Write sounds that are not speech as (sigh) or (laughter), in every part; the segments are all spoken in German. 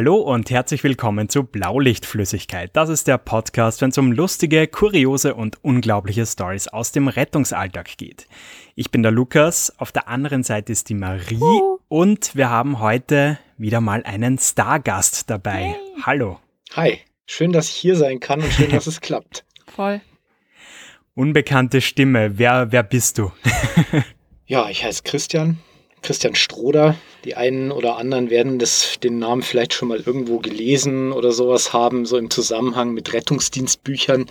Hallo und herzlich willkommen zu Blaulichtflüssigkeit. Das ist der Podcast, wenn es um lustige, kuriose und unglaubliche Stories aus dem Rettungsalltag geht. Ich bin der Lukas, auf der anderen Seite ist die Marie uh. und wir haben heute wieder mal einen Stargast dabei. Yay. Hallo. Hi, schön, dass ich hier sein kann und schön, dass es (laughs) klappt. Voll. Unbekannte Stimme, wer, wer bist du? (laughs) ja, ich heiße Christian, Christian Stroder. Die einen oder anderen werden das, den Namen vielleicht schon mal irgendwo gelesen oder sowas haben, so im Zusammenhang mit Rettungsdienstbüchern,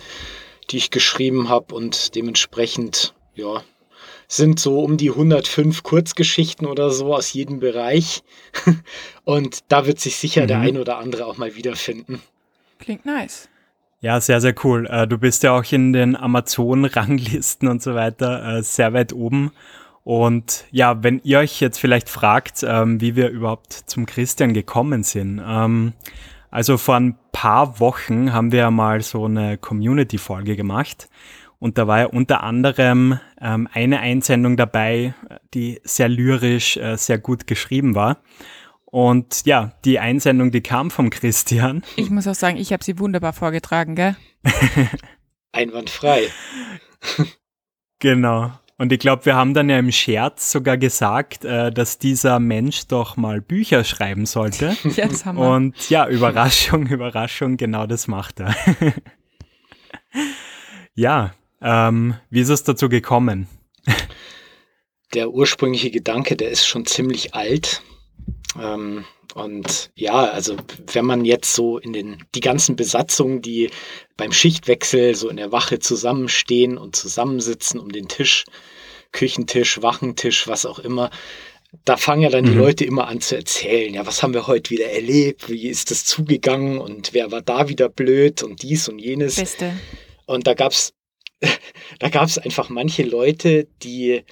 die ich geschrieben habe und dementsprechend, ja, sind so um die 105 Kurzgeschichten oder so aus jedem Bereich. (laughs) Und da wird sich sicher mhm. der ein oder andere auch mal wiederfinden. Klingt nice. Ja, sehr, sehr cool. Äh, du bist ja auch in den Amazon-Ranglisten und so weiter äh, sehr weit oben. Und ja, wenn ihr euch jetzt vielleicht fragt, ähm, wie wir überhaupt zum Christian gekommen sind. Ähm, also vor ein paar Wochen haben wir mal so eine Community-Folge gemacht. Und da war ja unter anderem ähm, eine Einsendung dabei, die sehr lyrisch, äh, sehr gut geschrieben war. Und ja, die Einsendung, die kam vom Christian. Ich muss auch sagen, ich habe sie wunderbar vorgetragen, gell? (laughs) (laughs) Einwandfrei. genau. Und ich glaube, wir haben dann ja im Scherz sogar gesagt, äh, dass dieser Mensch doch mal Bücher schreiben sollte. (laughs) Das haben wir. Und ja, Überraschung, (laughs) Überraschung, genau das macht er. (laughs) ja, ähm, wie ist es dazu gekommen? Der ursprüngliche Gedanke, der ist schon ziemlich alt. Ähm, und ja, also wenn man jetzt so in den die ganzen Besatzungen, die beim Schichtwechsel so in der Wache zusammenstehen und zusammensitzen um den Tisch, Küchentisch, Wachentisch, was auch immer. Da fangen ja dann mhm. die Leute immer an zu erzählen, ja, was haben wir heute wieder erlebt, wie ist das zugegangen und wer war da wieder blöd und dies und jenes. Beste. Und da gab es (laughs) da gab's einfach manche Leute, die,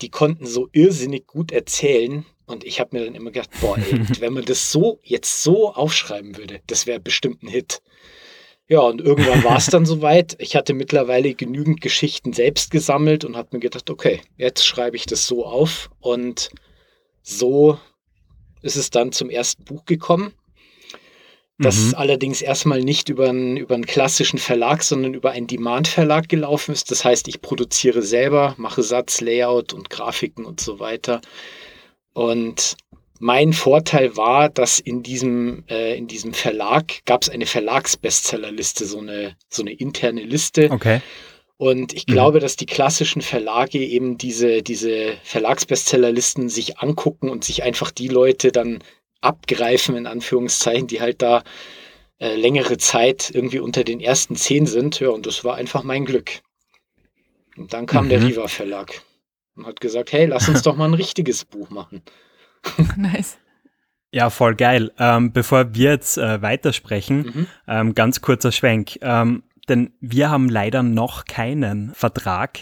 die konnten so irrsinnig gut erzählen. Und ich habe mir dann immer gedacht, boah, ey, (laughs) wenn man das so jetzt so aufschreiben würde, das wäre bestimmt ein Hit. Ja, und irgendwann war es dann (laughs) soweit. Ich hatte mittlerweile genügend Geschichten selbst gesammelt und habe mir gedacht, okay, jetzt schreibe ich das so auf. Und so ist es dann zum ersten Buch gekommen. Das mhm. allerdings erstmal nicht über einen, über einen klassischen Verlag, sondern über einen Demand-Verlag gelaufen ist. Das heißt, ich produziere selber, mache Satz, Layout und Grafiken und so weiter. Und mein Vorteil war, dass in diesem, äh, in diesem Verlag gab es eine Verlagsbestsellerliste, so eine, so eine interne Liste. Okay. Und ich glaube, mhm. dass die klassischen Verlage eben diese, diese Verlagsbestsellerlisten sich angucken und sich einfach die Leute dann abgreifen, in Anführungszeichen, die halt da äh, längere Zeit irgendwie unter den ersten zehn sind. Ja, und das war einfach mein Glück. Und dann kam mhm. der Riva Verlag und hat gesagt, hey, lass uns (laughs) doch mal ein richtiges Buch machen. (laughs) nice. Ja, voll geil. Ähm, bevor wir jetzt äh, weitersprechen, mhm. ähm, ganz kurzer Schwenk. Ähm, denn wir haben leider noch keinen Vertrag.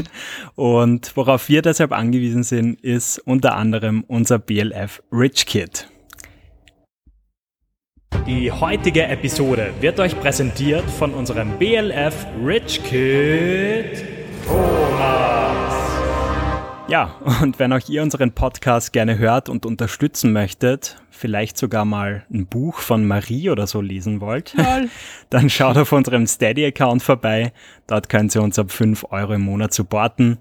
(laughs) und worauf wir deshalb angewiesen sind, ist unter anderem unser BLF Rich Kit. Die heutige Episode wird euch präsentiert von unserem BLF Rich Kid Thomas. Ja, und wenn auch ihr unseren Podcast gerne hört und unterstützen möchtet, vielleicht sogar mal ein Buch von Marie oder so lesen wollt, (laughs) dann schaut auf unserem Steady-Account vorbei. Dort könnt ihr uns ab 5 Euro im Monat supporten.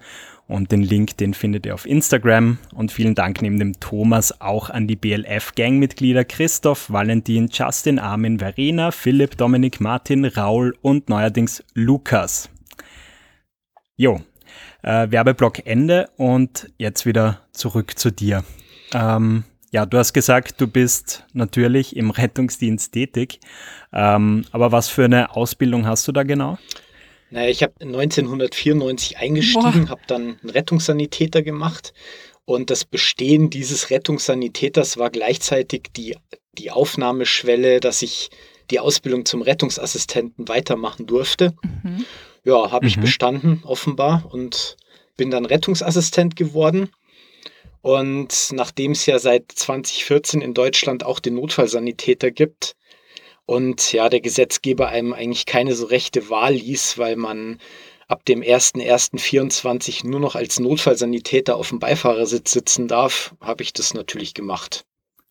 Und den Link, den findet ihr auf Instagram. Und vielen Dank neben dem Thomas auch an die BLF-Gangmitglieder Christoph, Valentin, Justin, Armin, Verena, Philipp, Dominik, Martin, Raul und neuerdings Lukas. Jo, äh, Werbeblock Ende und jetzt wieder zurück zu dir. Ähm, ja, du hast gesagt, du bist natürlich im (laughs) Rettungsdienst tätig. Ähm, aber was für eine Ausbildung hast du da genau? Naja, ich habe 1994 eingestiegen, habe dann einen Rettungssanitäter gemacht. Und das Bestehen dieses Rettungssanitäters war gleichzeitig die, die Aufnahmeschwelle, dass ich die Ausbildung zum Rettungsassistenten weitermachen durfte. Mhm. Ja, habe ich mhm. bestanden, offenbar, und bin dann Rettungsassistent geworden. Und nachdem es ja seit 2014 in Deutschland auch den Notfallsanitäter gibt und ja, der Gesetzgeber einem eigentlich keine so rechte Wahl ließ, weil man ab dem 01.01.24 nur noch als Notfallsanitäter auf dem Beifahrersitz sitzen darf, habe ich das natürlich gemacht.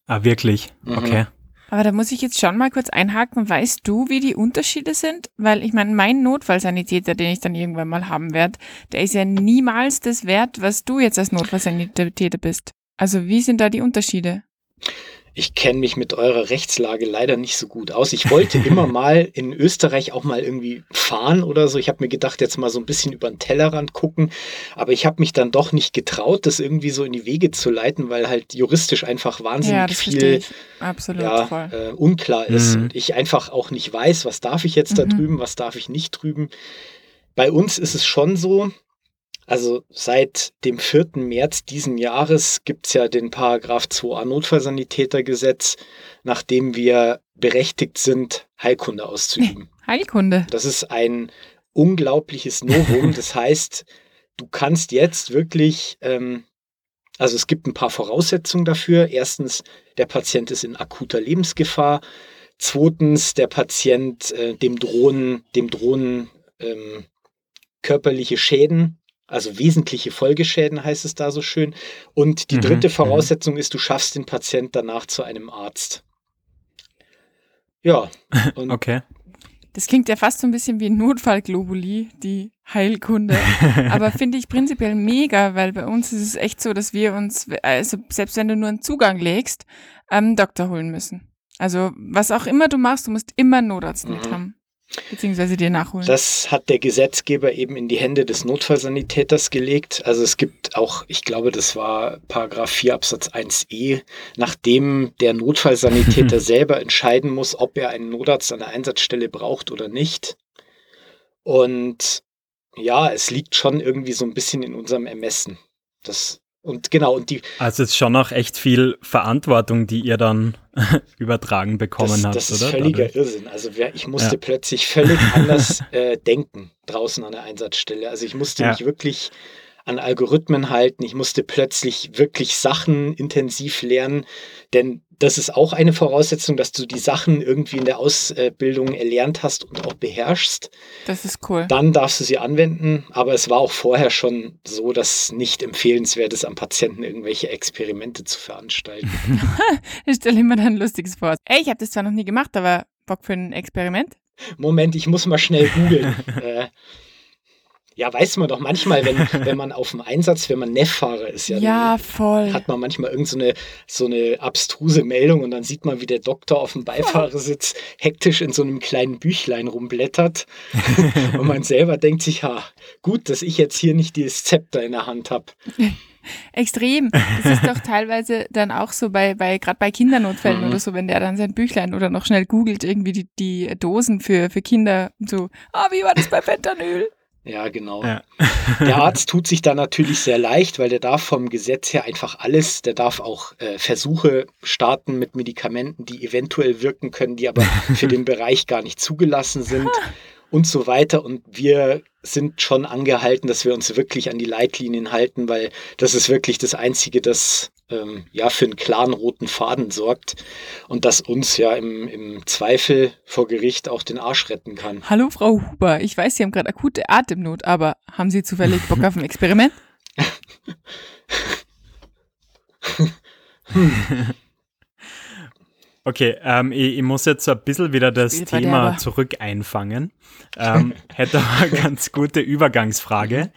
Ah, wirklich? Mhm. Okay. Aber da muss ich jetzt schon mal kurz einhaken. Weißt du, wie die Unterschiede sind? Weil ich meine, mein Notfallsanitäter, den ich dann irgendwann mal haben werde, der ist ja niemals das wert, was du jetzt als Notfallsanitäter bist. Also wie sind da die Unterschiede? Ich kenne mich mit eurer Rechtslage leider nicht so gut aus. Ich wollte (laughs) immer mal in Österreich auch mal irgendwie fahren oder so. Ich habe mir gedacht, jetzt mal so ein bisschen über den Tellerrand gucken. Aber ich habe mich dann doch nicht getraut, das irgendwie so in die Wege zu leiten, weil halt juristisch einfach wahnsinnig ja, viel Absolut, ja, äh, unklar ist. Mhm. Und ich einfach auch nicht weiß, was darf ich jetzt da Mhm. drüben, was darf ich nicht drüben. Bei uns ist es schon so, also seit dem 4. März diesen Jahres gibt es ja den Paragraph 2a Notfallsanitätergesetz, nachdem wir berechtigt sind, Heilkunde auszuüben. (laughs) Heilkunde. Das ist ein unglaubliches Novum. (laughs) Das heißt, du kannst jetzt wirklich, ähm, also es gibt ein paar Voraussetzungen dafür. Erstens, der Patient ist in akuter Lebensgefahr. Zweitens, der Patient, äh, dem drohen, dem drohen ähm, körperliche Schäden, also wesentliche Folgeschäden heißt es da so schön. Und die Mhm, dritte mhm. Voraussetzung ist, du schaffst den Patient danach zu einem Arzt. Ja, (laughs) und Okay. Das klingt ja fast so ein bisschen wie Notfallglobuli, die Heilkunde. (laughs) Aber finde ich prinzipiell mega, weil bei uns ist es echt so, dass wir uns, also selbst wenn du nur einen Zugang legst, einen Doktor holen müssen. Also was auch immer du machst, du musst immer einen Notarzt Mhm. mit haben. Beziehungsweise dir nachholen. Das hat der Gesetzgeber eben in die Hände des Notfallsanitäters gelegt. Also es gibt auch, ich glaube, das war Paragraph 4 Absatz 1e, nachdem der Notfallsanitäter (laughs) selber entscheiden muss, ob er einen Notarzt an der Einsatzstelle braucht oder nicht. Und ja, es liegt schon irgendwie so ein bisschen in unserem Ermessen. Das, und genau, und die, Also es ist schon noch echt viel Verantwortung, die ihr dann (laughs) übertragen bekommen das, habt, das ist oder? völliger. Irrsinn. Also ich musste Ja. plötzlich völlig (laughs) anders äh, denken draußen an der Einsatzstelle. Also ich musste Ja. mich wirklich an Algorithmen halten. Ich musste plötzlich wirklich Sachen intensiv lernen, denn das ist auch eine Voraussetzung, dass du die Sachen irgendwie in der Ausbildung erlernt hast und auch beherrschst. Das ist cool. Dann darfst du sie anwenden, aber es war auch vorher schon so, dass nicht empfehlenswert ist, am Patienten irgendwelche Experimente zu veranstalten. (laughs) (laughs) Ich stelle mir dann ein lustiges vor. Ey, ich habe das zwar noch nie gemacht, aber Bock für ein Experiment? Moment, ich muss mal schnell googeln. (laughs) äh, ja, weiß man doch manchmal, wenn, (laughs) wenn man auf dem Einsatz, wenn man Neffahrer ist, ja, Ja, voll. hat man manchmal irgend so eine, so eine abstruse Meldung und dann sieht man, wie der Doktor auf dem Beifahrersitz hektisch in so einem kleinen Büchlein rumblättert. (laughs) und man selber denkt sich, ha, gut, dass ich jetzt hier nicht dieses Zepter in der Hand habe. Extrem. Das ist doch teilweise dann auch so bei, bei gerade bei Kindernotfällen Mhm. oder so, wenn der dann sein Büchlein oder noch schnell googelt, irgendwie die, die Dosen für, für Kinder und so, ah, wie war das bei Fentanyl? Ja, genau. Ja. Der (laughs) Arzt tut sich da natürlich sehr leicht, weil der darf vom Gesetz her einfach alles, der darf auch äh, Versuche starten mit Medikamenten, die eventuell wirken können, die aber für (laughs) den Bereich gar nicht zugelassen sind (laughs) und so weiter. Und wir sind schon angehalten, dass wir uns wirklich an die Leitlinien halten, weil das ist wirklich das Einzige, das ähm, ja für einen klaren roten Faden sorgt und das uns ja im, im Zweifel vor Gericht auch den Arsch retten kann. Hallo Frau Huber, ich weiß, Sie haben gerade akute Atemnot, aber haben Sie zufällig Bock auf ein Experiment? (laughs) (laughs) (laughs) Okay, ähm, ich, ich muss jetzt so ein bisschen wieder das. Thema zurück einfangen. Ähm, (laughs) hätte aber eine ganz gute Übergangsfrage.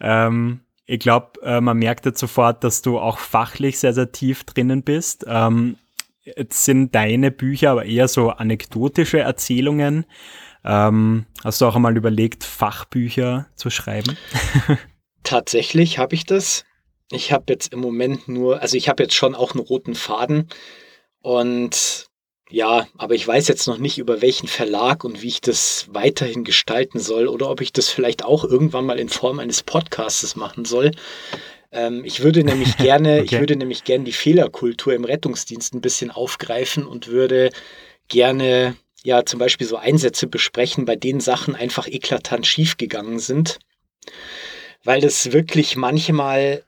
Ähm, ich glaube, äh, man merkt jetzt sofort, dass du auch fachlich sehr, sehr tief drinnen bist. Ähm, jetzt sind deine Bücher aber eher so anekdotische Erzählungen. Ähm, hast du auch einmal überlegt, Fachbücher zu schreiben? (laughs) Tatsächlich habe ich das. Ich habe jetzt im Moment nur, also ich habe jetzt schon auch einen roten Faden und ja, aber ich weiß jetzt noch nicht über welchen Verlag und wie ich das weiterhin gestalten soll oder ob ich das vielleicht auch irgendwann mal in Form eines Podcastes machen soll. Ähm, ich würde nämlich (laughs) gerne, ich Okay. würde nämlich gerne die Fehlerkultur im Rettungsdienst ein bisschen aufgreifen und würde gerne ja zum Beispiel so Einsätze besprechen, bei denen Sachen einfach eklatant schiefgegangen sind weil das wirklich manchmal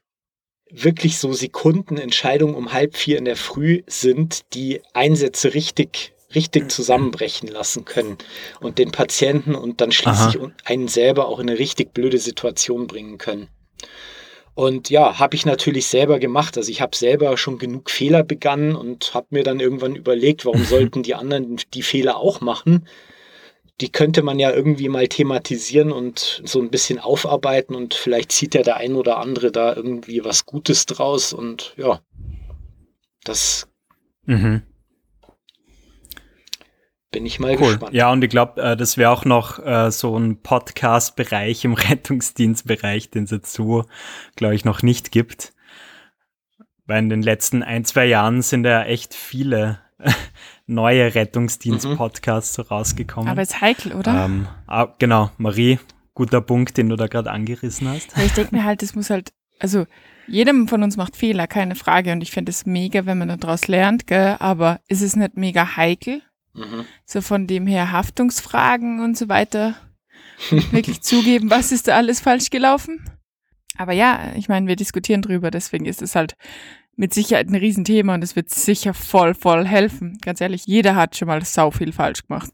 wirklich so Sekundenentscheidungen um halb vier in der Früh sind, die Einsätze richtig, richtig zusammenbrechen lassen können und den Patienten und dann schließlich Aha. einen selber auch in eine richtig blöde Situation bringen können. Und ja, habe ich natürlich selber gemacht. Also ich habe selber schon genug Fehler begangen und habe mir dann irgendwann überlegt, warum (laughs) sollten die anderen die Fehler auch machen? Die könnte man ja irgendwie mal thematisieren und so ein bisschen aufarbeiten und vielleicht zieht ja der ein oder andere da irgendwie was Gutes draus und ja, das mhm. bin ich mal cool. gespannt. Ja, und ich glaube, äh, das wäre auch noch äh, so ein Podcast-Bereich im (laughs) Rettungsdienstbereich, den es jetzt so, glaube ich, noch nicht gibt. Weil in den letzten ein, zwei Jahren sind ja echt viele (laughs) neue Rettungsdienst-Podcasts mhm. so rausgekommen. Aber ist heikel, oder? Ähm, ah, genau, Marie, guter Punkt, den du da gerade angerissen hast. Ja, ich denke mir halt, das muss halt, also jedem von uns macht Fehler, keine Frage. Und ich finde es mega, wenn man daraus lernt, gell? aber ist es nicht mega heikel? Mhm. So von dem her Haftungsfragen und so weiter. Wirklich zugeben, was ist da alles falsch gelaufen? Aber ja, ich meine, wir diskutieren drüber, deswegen ist es halt mit Sicherheit ein Riesenthema und es wird sicher voll, voll helfen. Ganz ehrlich, jeder hat schon mal sau viel falsch gemacht.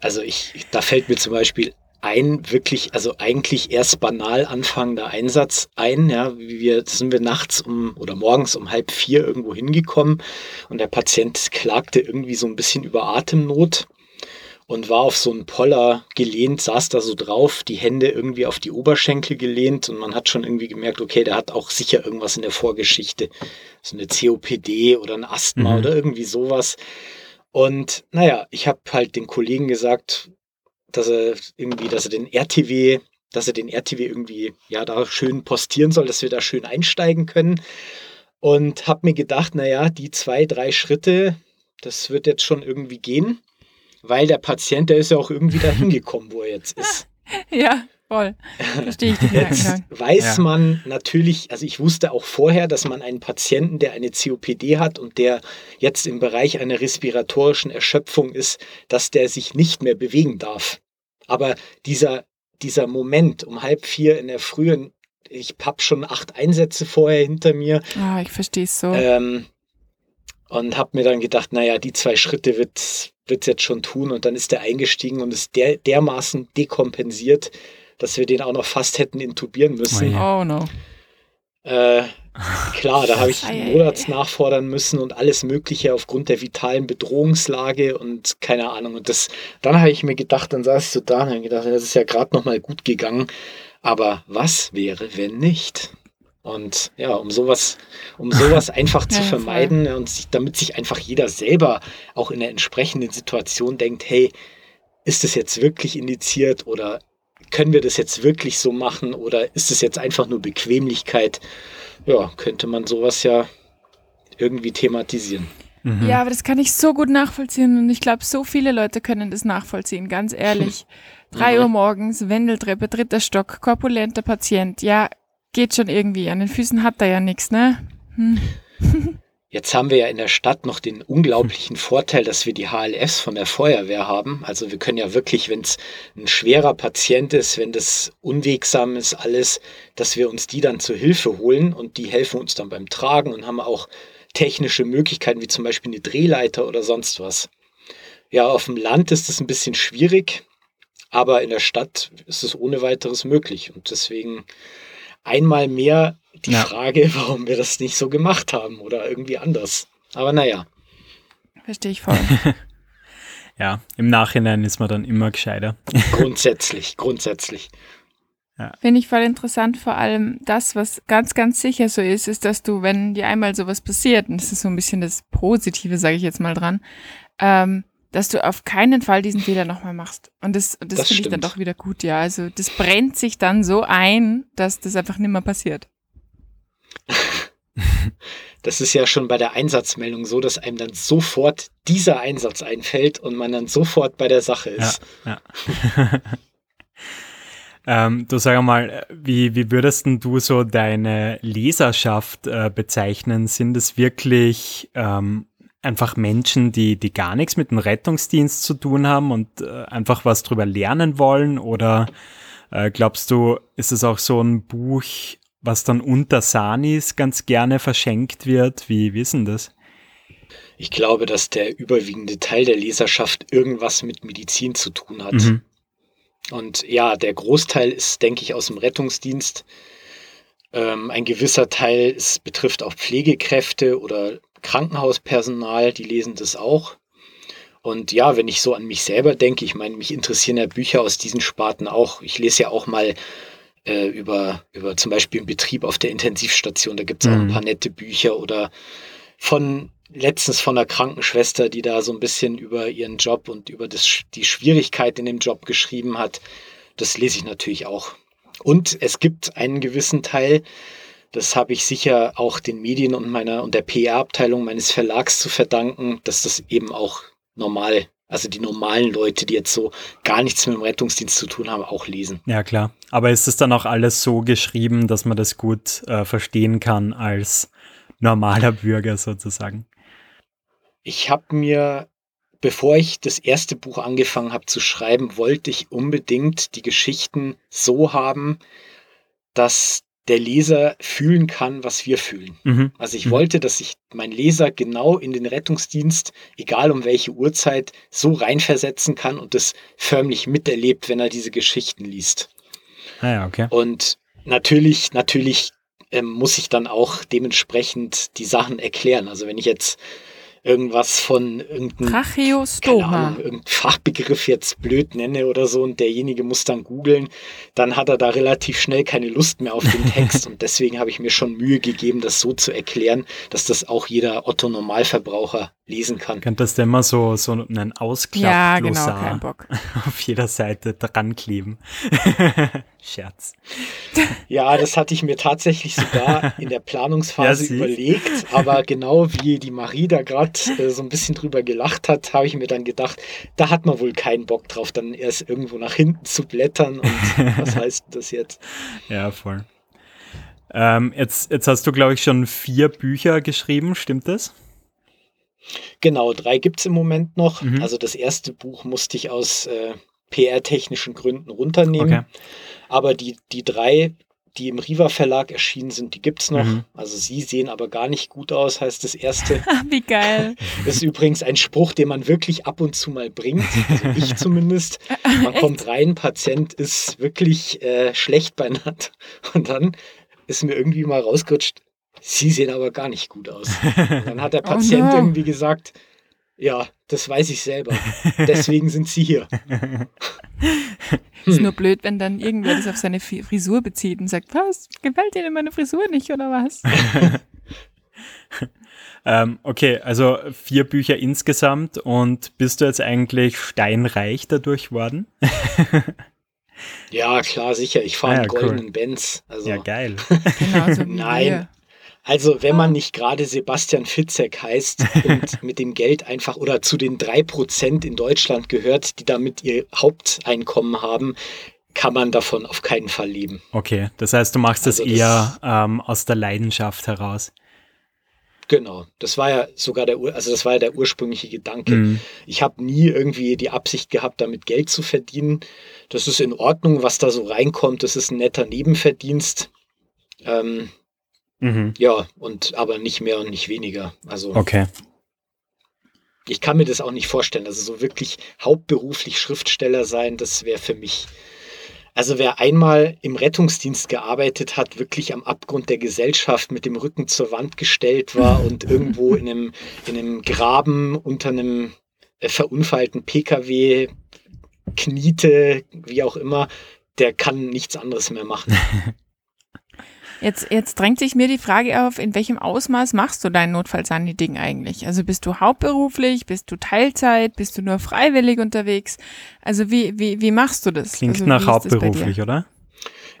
Also ich, da fällt mir zum Beispiel ein wirklich, also eigentlich erst banal anfangender Einsatz ein. Ja, wir sind wir nachts um oder morgens um halb vier irgendwo hingekommen und der Patient klagte irgendwie so ein bisschen über Atemnot und war auf so einen Poller gelehnt, saß da so drauf, die Hände irgendwie auf die Oberschenkel gelehnt und man hat schon irgendwie gemerkt, okay, der hat auch sicher irgendwas in der Vorgeschichte, so eine COPD oder ein Asthma mhm. oder irgendwie sowas. Und naja, ich habe halt den Kollegen gesagt, dass er irgendwie, dass er den RTW, dass er den RTW irgendwie ja da schön postieren soll, dass wir da schön einsteigen können. Und habe mir gedacht, naja, die zwei, drei Schritte, das wird jetzt schon irgendwie gehen, weil der Patient, der ist ja auch irgendwie da hingekommen, wo er jetzt ist. (laughs) Ja, voll. Verstehe ich den Jetzt weiß ja. man natürlich, also ich wusste auch vorher, dass man einen Patienten, der eine COPD hat und der jetzt im Bereich einer respiratorischen Erschöpfung ist, dass der sich nicht mehr bewegen darf. Aber dieser, dieser Moment um halb vier in der frühen, ich habe schon acht Einsätze vorher hinter mir. Ah, ich verstehe es so. Ähm, und habe mir dann gedacht, naja, die zwei Schritte wird es jetzt schon tun. Und dann ist der eingestiegen und ist der, dermaßen dekompensiert, dass wir den auch noch fast hätten intubieren müssen. Oh no. Äh, klar, da habe ich Monats nachfordern müssen und alles Mögliche aufgrund der vitalen Bedrohungslage und keine Ahnung. Und das, dann habe ich mir gedacht, dann saß ich so da und habe gedacht, das ist ja gerade noch mal gut gegangen. Aber was wäre, wenn nicht? Und ja, um sowas, um sowas (laughs) einfach zu ja, vermeiden voll. und sich, damit sich einfach jeder selber auch in der entsprechenden Situation denkt, hey, ist es jetzt wirklich indiziert oder können wir das jetzt wirklich so machen oder ist es jetzt einfach nur Bequemlichkeit? Ja, könnte man sowas ja irgendwie thematisieren. Mhm. Ja, aber das kann ich so gut nachvollziehen und ich glaube, so viele Leute können das nachvollziehen, ganz ehrlich. (laughs) Drei mhm. Uhr morgens, Wendeltreppe, dritter Stock, korpulenter Patient, ja, geht schon irgendwie. An den Füßen hat er ja nichts, ne? Hm. (laughs) Jetzt haben wir ja in der Stadt noch den unglaublichen Vorteil, dass wir die HLFs von der Feuerwehr haben. Also wir können ja wirklich, wenn es ein schwerer Patient ist, wenn das unwegsam ist, alles, dass wir uns die dann zur Hilfe holen und die helfen uns dann beim Tragen und haben auch technische Möglichkeiten, wie zum Beispiel eine Drehleiter oder sonst was. Ja, auf dem Land ist es ein bisschen schwierig, aber in der Stadt ist es ohne weiteres möglich. Und deswegen einmal mehr die ja. Frage, warum wir das nicht so gemacht haben oder irgendwie anders. Aber naja. Verstehe ich voll. (laughs) ja, im Nachhinein ist man dann immer gescheiter. (laughs) grundsätzlich, grundsätzlich. Ja. Finde ich voll interessant, vor allem das, was ganz, ganz sicher so ist, ist, dass du, wenn dir einmal sowas passiert, und das ist so ein bisschen das Positive, sage ich jetzt mal dran, ähm, dass du auf keinen Fall diesen Fehler nochmal machst. Und das, das, das finde ich dann doch wieder gut, ja. Also das brennt sich dann so ein, dass das einfach nicht mehr passiert. (laughs) Das ist ja schon bei der Einsatzmeldung so, dass einem dann sofort dieser Einsatz einfällt und man dann sofort bei der Sache ist. Ja, ja. (laughs) ähm, du sag mal, wie, wie würdest du so deine Leserschaft äh, bezeichnen? Sind es wirklich ähm, einfach Menschen, die, die gar nichts mit dem Rettungsdienst zu tun haben und äh, einfach was drüber lernen wollen? Oder äh, glaubst du, ist es auch so ein Buch, was dann unter Sanis ganz gerne verschenkt wird? Wie, ist denn das? Ich glaube, dass der überwiegende Teil der Leserschaft irgendwas mit Medizin zu tun hat. Mhm. Und ja, der Großteil ist, denke ich, aus dem Rettungsdienst. Ähm, ein gewisser Teil es betrifft auch Pflegekräfte oder Krankenhauspersonal, die lesen das auch. Und ja, wenn ich so an mich selber denke, ich meine, mich interessieren ja Bücher aus diesen Sparten auch. Ich lese ja auch mal äh, über, über zum Beispiel einen Betrieb auf der Intensivstation, da gibt es auch ein Mhm. paar nette Bücher oder von letztens von einer Krankenschwester, die da so ein bisschen über ihren Job und über das, die Schwierigkeit in dem Job geschrieben hat. Das lese ich natürlich auch. Und es gibt einen gewissen Teil, das habe ich sicher auch den Medien und meiner und der PR-Abteilung meines Verlags zu verdanken, dass das eben auch normal, also die normalen Leute, die jetzt so gar nichts mit dem Rettungsdienst zu tun haben, auch lesen. Ja, klar. Aber ist es dann auch alles so geschrieben, dass man das gut äh, verstehen kann als normaler Bürger sozusagen? Ich habe mir, bevor ich das erste Buch angefangen habe zu schreiben, wollte ich unbedingt die Geschichten so haben, dass der Leser fühlen kann, was wir fühlen. Mhm. Also ich Mhm. wollte, dass sich mein Leser genau in den Rettungsdienst, egal um welche Uhrzeit, so reinversetzen kann und das förmlich miterlebt, wenn er diese Geschichten liest. Ah ja, okay. Und natürlich, natürlich ähm, muss ich dann auch dementsprechend die Sachen erklären. Also wenn ich jetzt irgendwas von irgendeinem Tracheostoma. Ahnung, Fachbegriff jetzt blöd nenne oder so und derjenige muss dann googeln, dann hat er da relativ schnell keine Lust mehr auf den Text (laughs) und deswegen habe ich mir schon Mühe gegeben, das so zu erklären, dass das auch jeder Otto-Normalverbraucher lesen kann. Könntest du immer so, so einen Ja, genau, Ausklapp-Glossar kein Bock. (laughs) auf jeder Seite dran kleben. (laughs) Scherz. Ja, das hatte ich mir tatsächlich sogar in der Planungsphase Ja, überlegt, aber genau wie die Marie da gerade äh, so ein bisschen drüber gelacht hat, habe ich mir dann gedacht, da hat man wohl keinen Bock drauf, dann erst irgendwo nach hinten zu blättern und (laughs) was heißt das jetzt? Ja, voll. Ähm, jetzt, jetzt hast du, glaube ich, schon vier Bücher geschrieben, stimmt das? Genau, drei gibt es im Moment noch. Mhm. Also das erste Buch musste ich aus äh, PR-technischen Gründen runternehmen. Okay. Aber die, die drei, die im Riva Verlag erschienen sind, die gibt es noch. Mhm. Also sie sehen aber gar nicht gut aus, heißt das erste. (laughs) Wie geil. Das (laughs) ist übrigens ein Spruch, den man wirklich ab und zu mal bringt. Also ich (laughs) zumindest. Man kommt rein, Patient ist wirklich äh, schlecht bei Nacht. Und dann ist mir irgendwie mal rausgerutscht, Sie sehen aber gar nicht gut aus. Und dann hat der Oh Patient no. irgendwie gesagt, ja, das weiß ich selber. (laughs) Deswegen sind Sie hier. Ist Hm. nur blöd, wenn dann irgendwer das auf seine Frisur bezieht und sagt, was, gefällt dir denn meine Frisur nicht oder was? (laughs) Ähm, okay, also vier Bücher insgesamt und bist du jetzt eigentlich steinreich dadurch worden? Ja, klar, sicher. Ich fahre Ah, ja, einen cool. goldenen Benz. Also, Ja, geil. Genau, so Nein. Also wenn man nicht gerade Sebastian Fitzek heißt und (laughs) mit dem Geld einfach oder zu den drei Prozent in Deutschland gehört, die damit ihr Haupteinkommen haben, kann man davon auf keinen Fall leben. Okay, das heißt, du machst das Also das- eher ähm, aus der Leidenschaft heraus. Genau, das war ja sogar der, also das war ja der ursprüngliche Gedanke. Mhm. Ich habe nie irgendwie die Absicht gehabt, damit Geld zu verdienen. Das ist in Ordnung, was da so reinkommt. Das ist ein netter Nebenverdienst. Ähm, Mhm. ja, und aber nicht mehr und nicht weniger. Also Okay. ich kann mir das auch nicht vorstellen. Also so wirklich hauptberuflich Schriftsteller sein, das wäre für mich. Also wer einmal im Rettungsdienst gearbeitet hat, wirklich am Abgrund der Gesellschaft mit dem Rücken zur Wand gestellt war (laughs) und irgendwo in einem, in einem Graben unter einem äh, verunfallten Pkw kniete, wie auch immer, der kann nichts anderes mehr machen. (laughs) Jetzt, jetzt drängt sich mir die Frage auf, in welchem Ausmaß machst du dein Notfallsani-Ding eigentlich? Also bist du hauptberuflich, bist du Teilzeit, bist du nur freiwillig unterwegs? Also wie, wie, wie machst du das? Klingt also, nach hauptberuflich, oder?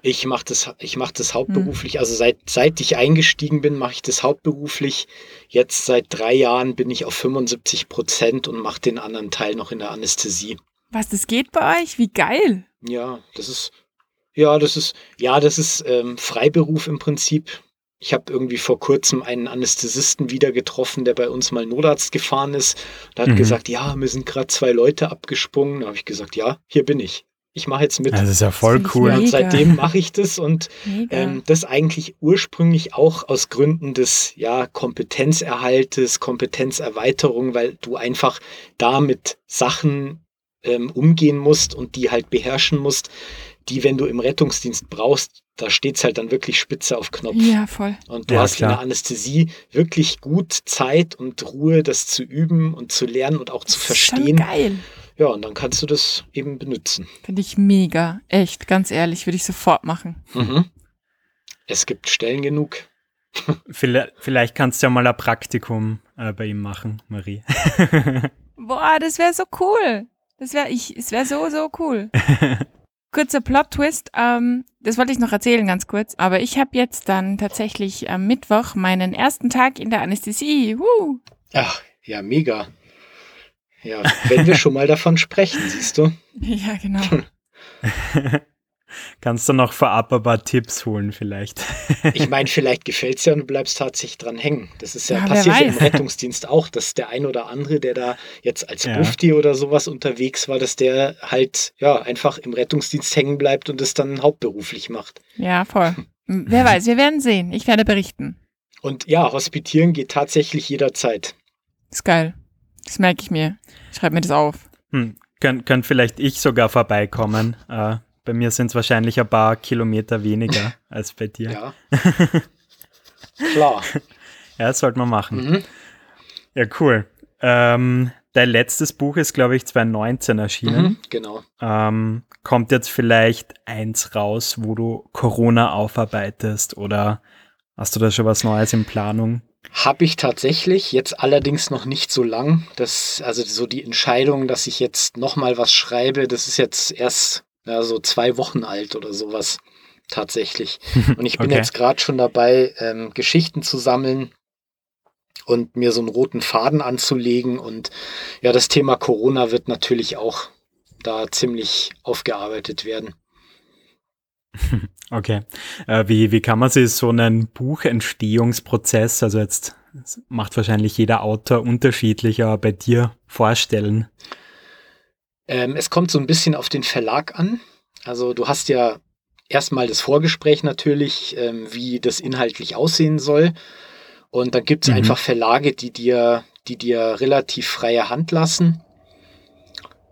Ich mache das, ich mach das hauptberuflich. Also seit, seit ich eingestiegen bin, mache ich das hauptberuflich. Jetzt seit drei Jahren bin ich auf 75 Prozent und mache den anderen Teil noch in der Anästhesie. Was, das geht bei euch? Wie geil. Ja, das ist, ja, das ist, ja, das ist ähm, Freiberuf im Prinzip. Ich habe irgendwie vor kurzem einen Anästhesisten wieder getroffen, der bei uns mal Notarzt gefahren ist. Der hat Mhm. gesagt, ja, mir sind gerade zwei Leute abgesprungen. Da habe ich gesagt, ja, hier bin ich. Ich mache jetzt mit. Das ist ja voll ich cool. und seitdem mache ich das und ähm, das eigentlich ursprünglich auch aus Gründen des ja, Kompetenzerhaltes, Kompetenzerweiterung, weil du einfach da mit Sachen ähm, umgehen musst und die halt beherrschen musst, die, wenn du im Rettungsdienst brauchst, da steht es halt dann wirklich spitze auf Knopf. Ja, voll. Und du Ja, hast klar. in der Anästhesie wirklich gut Zeit und Ruhe, das zu üben und zu lernen und auch zu Das ist Schon verstehen. geil. Ja, und dann kannst du das eben benutzen. Finde ich mega. Echt, ganz ehrlich, würde ich sofort machen. Mhm. Es gibt Stellen genug. (laughs) Vielleicht, vielleicht kannst du ja mal ein Praktikum äh, bei ihm machen, Marie. (laughs) Boah, das wäre so cool. Das wäre ich, es wäre so, so cool. (laughs) Kurzer Plot-Twist, ähm, das wollte ich noch erzählen ganz kurz, aber ich habe jetzt dann tatsächlich am Mittwoch meinen ersten Tag in der Anästhesie. Woo. Ach, ja, mega. Ja, wenn wir schon mal davon sprechen, siehst du. (laughs) Ja, genau. (laughs) kannst du noch vorab ein paar Tipps holen, vielleicht. (laughs) Ich meine, vielleicht gefällt es ja und du bleibst tatsächlich dran hängen. Das ist ja, Ja, passiert ja im. (laughs) Rettungsdienst auch, dass der ein oder andere, der da jetzt als Ja. Bufti oder sowas unterwegs war, dass der halt ja einfach im Rettungsdienst hängen bleibt und es dann hauptberuflich macht. Ja, voll. (laughs) Wer weiß, wir werden sehen. Ich werde berichten. Und ja, hospitieren geht tatsächlich jederzeit. Ist geil. Das merke ich mir. Ich schreibe mir das auf. Hm, könnt, könnt vielleicht ich sogar vorbeikommen. Äh, bei mir sind es wahrscheinlich ein paar Kilometer weniger (laughs) als bei dir. Ja, (laughs) Ja. Klar. das sollte man machen. Mhm. Ja, cool. Ähm, dein letztes Buch ist, glaube ich, 2019 erschienen. Mhm. Genau. Ähm, kommt jetzt vielleicht eins raus, wo du Corona aufarbeitest oder hast du da schon was Neues in Planung? Habe ich tatsächlich, jetzt allerdings noch nicht so lang. Das, also so die Entscheidung, dass ich jetzt nochmal was schreibe, das ist jetzt erst ja, so zwei Wochen alt oder sowas. Tatsächlich. (laughs) Und ich bin Okay. jetzt gerade schon dabei, ähm, Geschichten zu sammeln und mir so einen roten Faden anzulegen. Und ja, das Thema Corona wird natürlich auch da ziemlich aufgearbeitet werden. (laughs) Okay. Äh, wie, wie kann man sich so einen Buchentstehungsprozess, also jetzt macht wahrscheinlich jeder Autor unterschiedlich, aber bei dir vorstellen? Ähm, es kommt so ein bisschen auf den Verlag an. Also du hast ja erstmal das Vorgespräch natürlich, ähm, wie das inhaltlich aussehen soll. Und dann gibt es Mhm. einfach Verlage, die dir, die dir relativ freie Hand lassen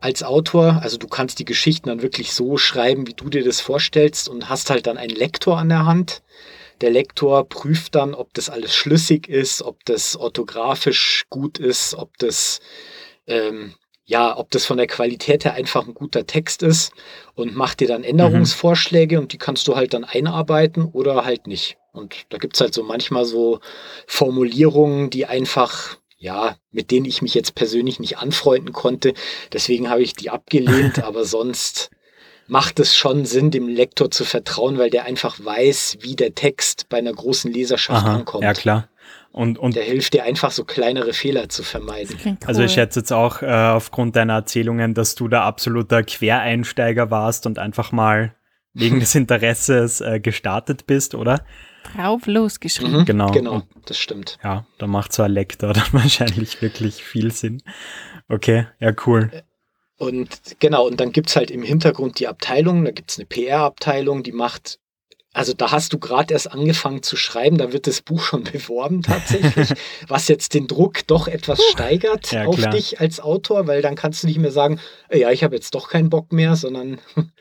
als Autor. Also du kannst die Geschichten dann wirklich so schreiben, wie du dir das vorstellst und hast halt dann einen Lektor an der Hand. Der Lektor prüft dann, ob das alles schlüssig ist, ob das orthografisch gut ist, ob das ähm, ja, ob das von der Qualität her einfach ein guter Text ist und macht dir dann Änderungsvorschläge und die kannst du halt dann einarbeiten oder halt nicht. Und da gibt es halt so manchmal so Formulierungen, die einfach, ja, mit denen ich mich jetzt persönlich nicht anfreunden konnte. Deswegen habe ich die abgelehnt, (laughs) aber sonst macht es schon Sinn, dem Lektor zu vertrauen, weil der einfach weiß, wie der Text bei einer großen Leserschaft Aha, ankommt. ja klar. Und, und Der hilft dir einfach so kleinere Fehler zu vermeiden. Cool. also ich schätze jetzt auch äh, aufgrund deiner Erzählungen, dass du da absoluter Quereinsteiger warst und einfach mal wegen (laughs) des Interesses äh, gestartet bist, oder? Drauf losgeschrieben. Mhm, Genau. Genau, Und- das stimmt. Ja, da macht so ein Lektor (laughs) dann wahrscheinlich wirklich viel Sinn. Okay, ja, cool. Und genau, und dann gibt es halt im Hintergrund die Abteilung, da gibt es eine PR-Abteilung, die macht, also da hast du gerade erst angefangen zu schreiben, da wird das Buch schon (laughs) beworben tatsächlich, was jetzt den Druck doch etwas steigert Ja, auf klar. dich als Autor, weil dann kannst du nicht mehr sagen, "Äh, ja, ich habe jetzt doch keinen Bock mehr, sondern (laughs)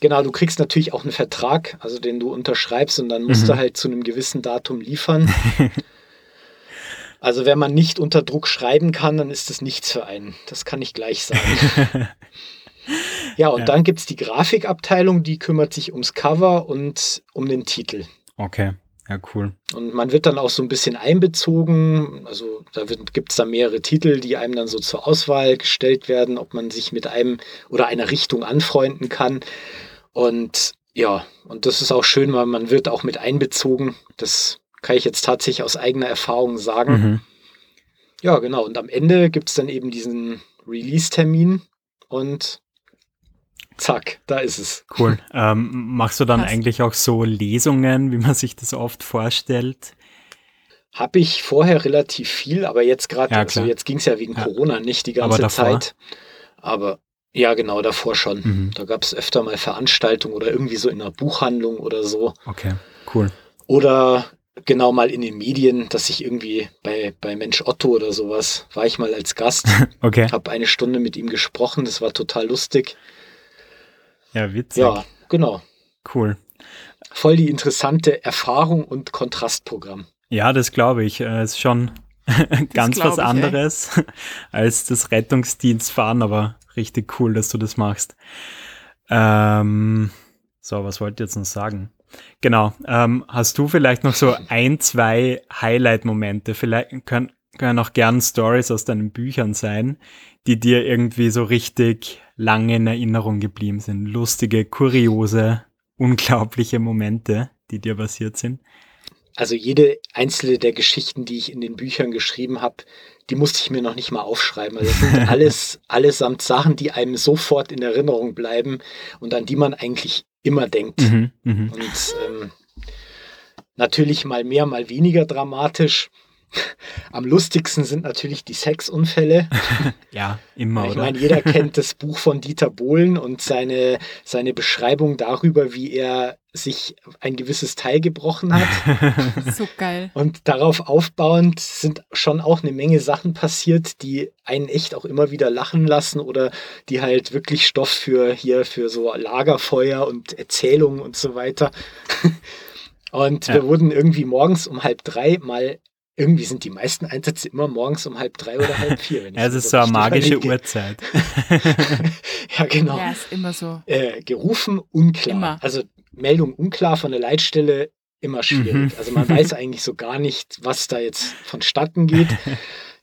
genau, du kriegst natürlich auch einen Vertrag, also den du unterschreibst und dann musst Mhm. du halt zu einem gewissen Datum liefern. Also wenn man nicht unter Druck schreiben kann, dann ist das nichts für einen. Das kann ich gleich sagen. (laughs) ja, und Ja. dann gibt es die Grafikabteilung, die kümmert sich ums Cover und um den Titel. Okay, ja, cool. Und man wird dann auch so ein bisschen einbezogen. Also da gibt es dann mehrere Titel, die einem dann so zur Auswahl gestellt werden, ob man sich mit einem oder einer Richtung anfreunden kann. Und ja, und das ist auch schön, weil man wird auch mit einbezogen. Das kann ich jetzt tatsächlich aus eigener Erfahrung sagen. Mhm. Ja, genau. Und am Ende gibt es dann eben diesen Release-Termin und zack, da ist es. Cool. (laughs) Ähm, machst du dann Krass. eigentlich auch so Lesungen, wie man sich das oft vorstellt? Habe ich vorher relativ viel, aber jetzt gerade, Ja, also jetzt ging es ja wegen Ja. Corona nicht die Aber ganze davor? Zeit. Aber ja, genau, davor schon. Mhm. Da gab es öfter mal Veranstaltungen oder irgendwie so in einer Buchhandlung oder so. Okay, cool. Oder genau mal in den Medien, dass ich irgendwie bei, bei Mensch Otto oder sowas war ich mal als Gast. (laughs) Okay. habe eine Stunde mit ihm gesprochen, das war total lustig. Ja, witzig. Ja, genau. Cool. Voll die interessante Erfahrung und Kontrastprogramm. Ja, das glaube ich. Es ist schon (laughs) ganz was ich, anderes (laughs) als das Rettungsdienstfahren, aber richtig cool, dass du das machst. Ähm, so, was wollte ich jetzt noch sagen? Genau. Ähm, hast du vielleicht noch so (laughs) ein, zwei Highlight-Momente? Vielleicht können, können auch gern Stories aus deinen Büchern sein, die dir irgendwie so richtig lange in Erinnerung geblieben sind. Lustige, kuriose, unglaubliche Momente, die dir passiert sind. Also jede einzelne der Geschichten, die ich in den Büchern geschrieben habe, die musste ich mir noch nicht mal aufschreiben. Also das sind (laughs) alles allesamt Sachen, die einem sofort in Erinnerung bleiben und an die man eigentlich immer denkt. Mhm, mh. Und ähm, natürlich mal mehr, mal weniger dramatisch. Am lustigsten sind natürlich die Sexunfälle. (laughs) Ja, immer, Ich oder? meine, jeder kennt das Buch von Dieter Bohlen und seine, seine Beschreibung darüber, wie er sich ein gewisses Teil gebrochen hat. (laughs) So geil. Und darauf aufbauend sind schon auch eine Menge Sachen passiert, die einen echt auch immer wieder lachen lassen oder die halt wirklich Stoff für hier für so Lagerfeuer und Erzählungen und so weiter. (laughs) Und Ja. wir wurden irgendwie morgens um halb drei mal, irgendwie sind die meisten Einsätze immer morgens um halb drei oder halb vier. Wenn ich Ja, es ist so eine magische überlege. Uhrzeit. (laughs) ja, genau. Ja, ist immer so. Äh, gerufen, unklar. Immer. Also Meldung unklar von der Leitstelle, immer schwierig. Mhm. Also man weiß (laughs) eigentlich so gar nicht, was da jetzt vonstatten geht. (laughs)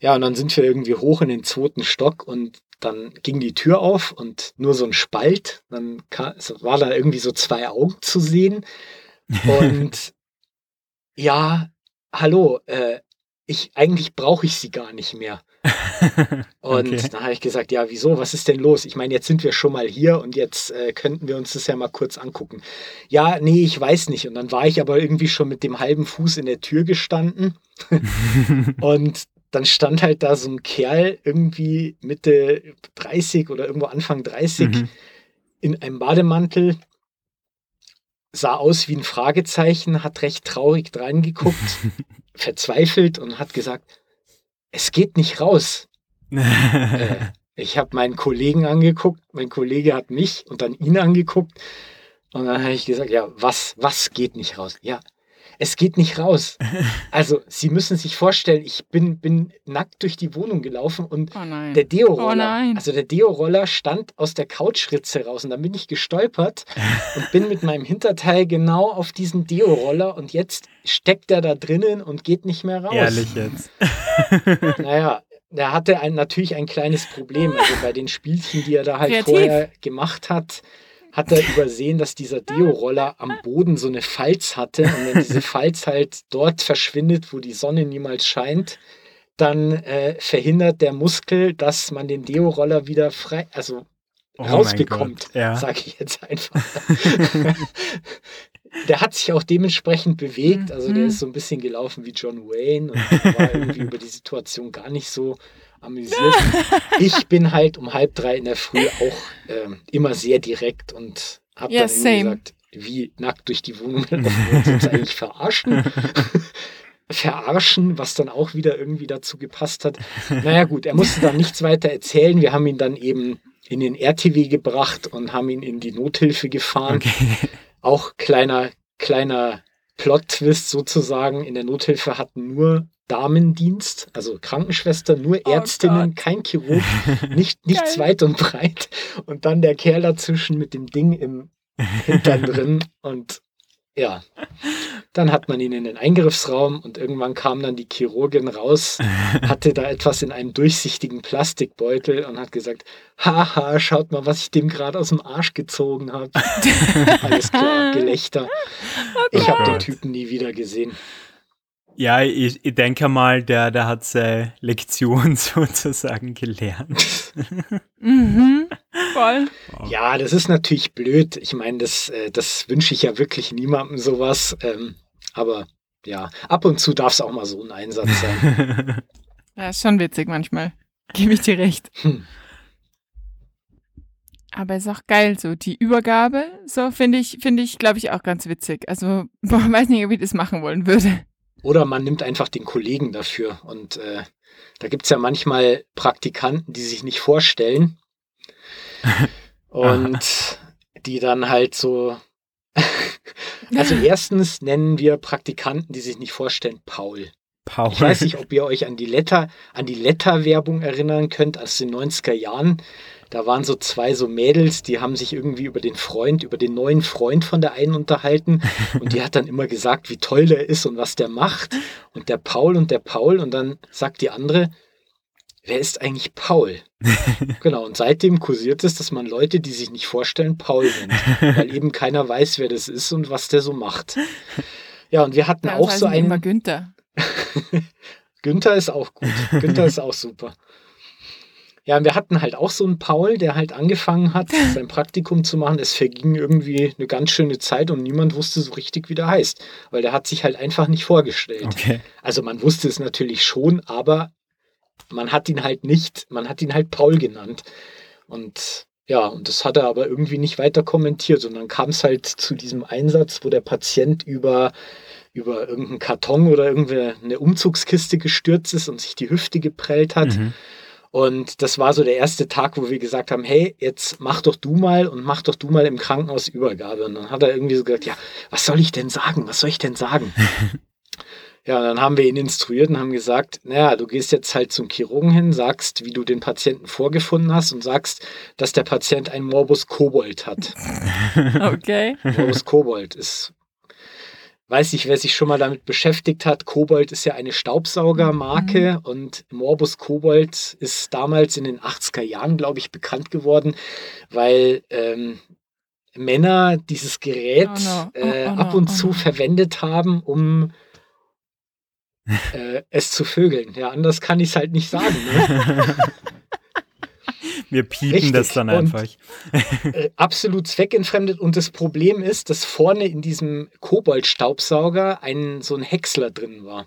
Ja, und dann sind wir irgendwie hoch in den zweiten Stock und dann ging die Tür auf und nur so ein Spalt. Dann kam, es war da irgendwie so zwei Augen zu sehen. Und ja, hallo, äh, ich, eigentlich brauche ich sie gar nicht mehr. (laughs) Und Okay. dann habe ich gesagt, ja, wieso? Was ist denn los? Ich meine, jetzt sind wir schon mal hier und jetzt äh, könnten wir uns das ja mal kurz angucken. Ja, nee, ich weiß nicht. Und dann war ich aber irgendwie schon mit dem halben Fuß in der Tür gestanden. (laughs) und dann stand halt da so ein Kerl irgendwie Mitte 30 oder irgendwo Anfang 30 Mhm. in einem Bademantel, sah aus wie ein Fragezeichen, hat recht traurig reingeguckt, (laughs) verzweifelt und hat gesagt, es geht nicht raus. (laughs) Äh, ich habe meinen Kollegen angeguckt, mein Kollege hat mich und dann ihn angeguckt und dann habe ich gesagt, ja, was, was geht nicht raus? Ja, es geht nicht raus. (laughs) Also, Sie müssen sich vorstellen, ich bin, bin nackt durch die Wohnung gelaufen und Oh nein. der Deo-Roller, Oh also der Deo-Roller stand aus der Couchritze raus und dann bin ich gestolpert (laughs) und bin mit meinem Hinterteil genau auf diesen Deo-Roller und jetzt steckt er da drinnen und geht nicht mehr raus. Ehrlich jetzt. (laughs) Naja, der hatte ein, natürlich ein kleines Problem. Also bei den Spielchen, die er da halt Kreativ. vorher gemacht hat, hat er übersehen, dass dieser Deo-Roller am Boden so eine Falz hatte. Und wenn diese Falz halt dort verschwindet, wo die Sonne niemals scheint, dann äh, verhindert der Muskel, dass man den Deo-Roller wieder frei, also Oh rausbekommt, ja. sage ich jetzt einfach. der hat sich auch dementsprechend bewegt, also der Mhm. ist so ein bisschen gelaufen wie John Wayne und war irgendwie über die Situation gar nicht so amüsiert. (laughs) Ich bin halt um halb drei in der Früh auch ähm, immer sehr direkt und habe Ja, dann gesagt, wie nackt durch die Wohnung (laughs) laufen eigentlich verarschen? (laughs) verarschen, was dann auch wieder irgendwie dazu gepasst hat. Naja gut, er musste dann nichts weiter erzählen. Wir haben ihn dann eben in den RTW gebracht und haben ihn in die Nothilfe gefahren. Okay. Auch kleiner, kleiner Plot-Twist sozusagen. In der Nothilfe hatten nur Damendienst, also Krankenschwester, nur Oh Ärztinnen, Gott. kein Chirurg, nicht, (laughs) nichts weit und breit. Und dann der Kerl dazwischen mit dem Ding im Hintern drin. Und ja, dann hat man ihn in den Eingriffsraum und irgendwann kam dann die Chirurgin raus, hatte da etwas in einem durchsichtigen Plastikbeutel und hat gesagt, haha, schaut mal, was ich dem gerade aus dem Arsch gezogen habe. (laughs) Alles klar, Gelächter. ich habe den. Typen nie wieder gesehen. Ja, ich, ich denke mal, der, der hat seine Lektion (laughs) sozusagen gelernt. Mhm. (laughs) Voll. Ja, das ist natürlich blöd. Ich meine, das, äh, das wünsche ich ja wirklich niemandem sowas. Ähm, aber ja, ab und zu darf es auch mal so ein Einsatz sein. (laughs) Ja, ist schon witzig manchmal. Gebe ich dir recht. Hm. Aber ist auch geil, so die Übergabe, so finde ich, finde ich, glaube ich, auch ganz witzig. Also, boah, weiß nicht, ob ich das machen wollen würde. Oder man nimmt einfach den Kollegen dafür. Und äh, da gibt es ja manchmal Praktikanten, die sich nicht vorstellen. (laughs) Und die dann halt so. (laughs) also erstens nennen wir Praktikanten, die sich nicht vorstellen, Paul. Paul. Ich weiß nicht, ob ihr euch an die Letter, an die Letter-Werbung erinnern könnt aus den 90er Jahren. Da waren so zwei so Mädels, die haben sich irgendwie über den Freund, über den neuen Freund von der einen unterhalten. Und die hat dann immer gesagt, wie toll der ist und was der macht. Und der Paul und der Paul. Und dann sagt die andere, wer ist eigentlich Paul? (laughs) genau, und seitdem kursiert es, dass man Leute, die sich nicht vorstellen, Paul nennt. Weil (laughs) eben keiner weiß, wer das ist und was der so macht. Ja, und wir hatten Bei auch so die immer einen. Günther. (laughs) Günther ist auch gut. Günther ist auch super. Ja, wir hatten halt auch so einen Paul, der halt angefangen hat, (laughs) sein Praktikum zu machen. Es verging irgendwie eine ganz schöne Zeit und niemand wusste so richtig, wie der heißt. Weil der hat sich halt einfach nicht vorgestellt. Okay. Also man wusste es natürlich schon, aber man hat ihn halt nicht, man hat ihn halt Paul genannt. Und ja, und das hat er aber irgendwie nicht weiter kommentiert. Und dann kam es halt zu diesem Einsatz, wo der Patient über, über irgendeinen Karton oder irgendwie eine Umzugskiste gestürzt ist und sich die Hüfte geprellt hat. Mhm. Und das war so der erste Tag, wo wir gesagt haben, hey, jetzt mach doch du mal und mach doch du mal im Krankenhaus Übergabe. Und dann hat er irgendwie so gesagt, ja, was soll ich denn sagen? Was soll ich denn sagen? (laughs) ja, dann haben wir ihn instruiert und haben gesagt, naja, du gehst jetzt halt zum Chirurgen hin, sagst, wie du den Patienten vorgefunden hast und sagst, dass der Patient einen Morbus Kobold hat. (laughs) Okay. Morbus Kobold ist, weiß nicht, wer sich schon mal damit beschäftigt hat. Kobold ist ja eine Staubsaugermarke und Morbus Kobold ist damals in den 80er Jahren, glaube ich, bekannt geworden, weil ähm, Männer dieses Gerät Oh no, oh, äh, oh no, ab und oh zu no. verwendet haben, um (laughs) äh, es zu vögeln. Ja, anders kann ich es halt nicht sagen. Ne? (laughs) Wir piepen Richtig. das dann Und- einfach. (laughs) äh, absolut zweckentfremdet. Und das Problem ist, dass vorne in diesem Kobold-Staubsauger ein so ein Häcksler drin war.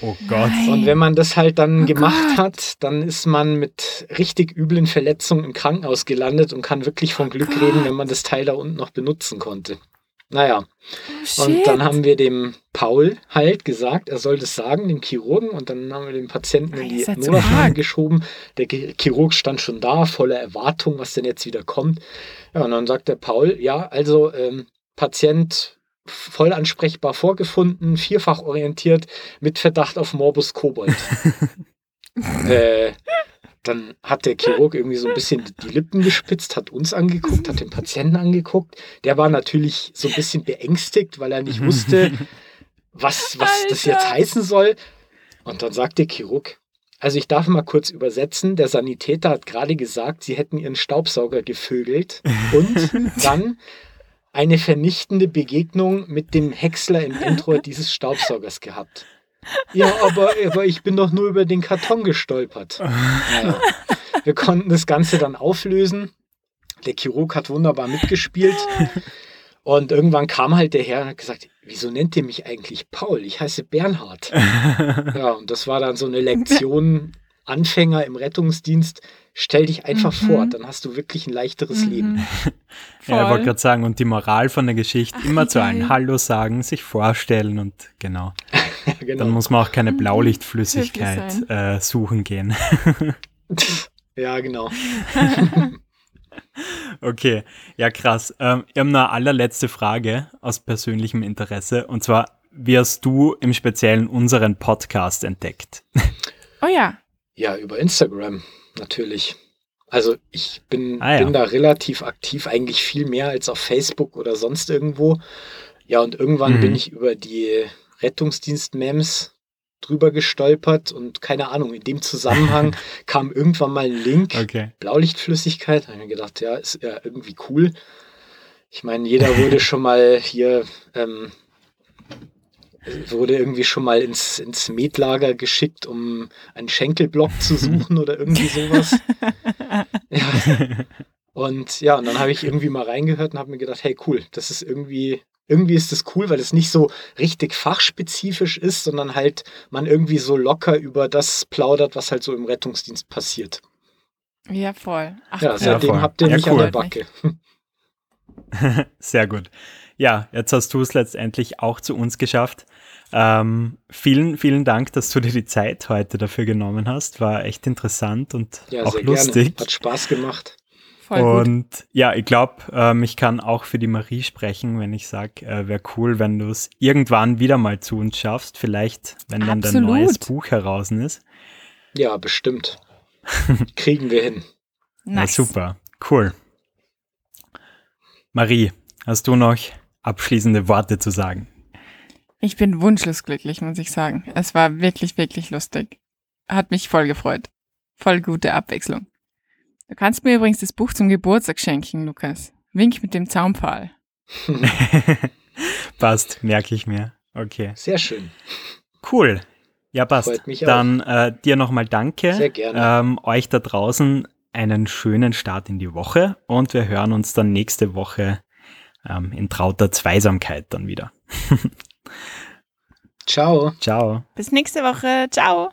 Oh Gott. Nein. Und wenn man das halt dann Oh gemacht Gott. hat, dann ist man mit richtig üblen Verletzungen im Krankenhaus gelandet und kann wirklich von Glück Gott. reden, wenn man das Teil da unten noch benutzen konnte. Naja, Oh, und dann haben wir dem Paul halt gesagt, er soll das sagen, dem Chirurgen, und dann haben wir den Patienten in die Notaufnahme geschoben. Der Chirurg stand schon da, voller Erwartung, was denn jetzt wieder kommt. Ja, und dann sagt der Paul, ja, also ähm, Patient voll ansprechbar vorgefunden, vierfach orientiert, mit Verdacht auf Morbus Kobold. (laughs) äh, dann hat der Chirurg irgendwie so ein bisschen die Lippen gespitzt, hat uns angeguckt, hat den Patienten angeguckt. Der war natürlich so ein bisschen beängstigt, weil er nicht wusste, was, was das jetzt heißen soll. Und dann sagt der Chirurg, also ich darf mal kurz übersetzen, der Sanitäter hat gerade gesagt, sie hätten ihren Staubsauger gevögelt und (laughs) dann eine vernichtende Begegnung mit dem Häcksler im Endrohr dieses Staubsaugers gehabt. Ja, aber, aber ich bin doch nur über den Karton gestolpert. (laughs) Naja, wir konnten das Ganze dann auflösen. Der Chirurg hat wunderbar mitgespielt. Und irgendwann kam halt der Herr und hat gesagt, wieso nennt ihr mich eigentlich Paul? Ich heiße Bernhard. (laughs) Ja, und das war dann so eine Lektion, Anfänger im Rettungsdienst, stell dich einfach Mhm. vor, dann hast du wirklich ein leichteres Leben. Mhm. Ja, ich wollte gerade sagen, und die Moral von der Geschichte, Ach, immer zu allen. Hallo sagen, sich vorstellen und genau. Ja, (laughs) genau. Dann muss man auch keine Mhm. Blaulichtflüssigkeit äh, suchen gehen. (laughs) ja, genau. (laughs) Okay, ja krass. Ähm, ich habe noch eine allerletzte Frage aus persönlichem Interesse. Und zwar, wie hast du im Speziellen unseren Podcast entdeckt? Oh ja. Ja, über Instagram natürlich. Also ich bin, Ah, ja. bin da relativ aktiv, eigentlich viel mehr als auf Facebook oder sonst irgendwo. Ja, und irgendwann Mhm. bin ich über die Rettungsdienst-Mems drüber gestolpert und keine Ahnung, in dem Zusammenhang (laughs) kam irgendwann mal ein Link, Okay. Blaulichtflüssigkeit. Da habe ich mir gedacht, ja, ist ja irgendwie cool. Ich meine, jeder wurde (laughs) schon mal hier, ähm, wurde irgendwie schon mal ins, ins Metlager geschickt, um einen Schenkelblock zu suchen oder irgendwie sowas. (laughs) Ja. Und ja, und dann habe ich irgendwie mal reingehört und habe mir gedacht, hey, cool, das ist irgendwie, irgendwie ist das cool, weil es nicht so richtig fachspezifisch ist, sondern halt man irgendwie so locker über das plaudert, was halt so im Rettungsdienst passiert. Ja, voll. Ach, Ja, seitdem voll. habt ihr Ja, mich cool. an der Backe. (laughs) Sehr gut. Ja, jetzt hast du es letztendlich auch zu uns geschafft. Ähm, vielen, vielen Dank, dass du dir die Zeit heute dafür genommen hast. War echt interessant und Ja, auch sehr lustig. gerne. Hat Spaß gemacht. Voll gut. Und ja, ich glaube, ähm, ich kann auch für die Marie sprechen, wenn ich sage, äh, wäre cool, wenn du es irgendwann wieder mal zu uns schaffst. Vielleicht, wenn dann dein neues Buch heraus ist. Ja, bestimmt. Kriegen wir hin. (laughs) Nice. super, cool. Marie, hast du noch abschließende Worte zu sagen? Ich bin wunschlos glücklich, muss ich sagen. Es war wirklich, wirklich lustig. Hat mich voll gefreut. Voll gute Abwechslung. Du kannst mir übrigens das Buch zum Geburtstag schenken, Lukas. Wink mit dem Zaumpfahl. (laughs) Passt, merke ich mir. Okay, Sehr schön. cool. Ja, passt. Freut mich Dann äh, dir nochmal danke. Sehr gerne. Ähm, euch da draußen einen schönen Start in die Woche und wir hören uns dann nächste Woche ähm, in trauter Zweisamkeit dann wieder. (laughs) Ciao. Ciao. Bis nächste Woche. Ciao.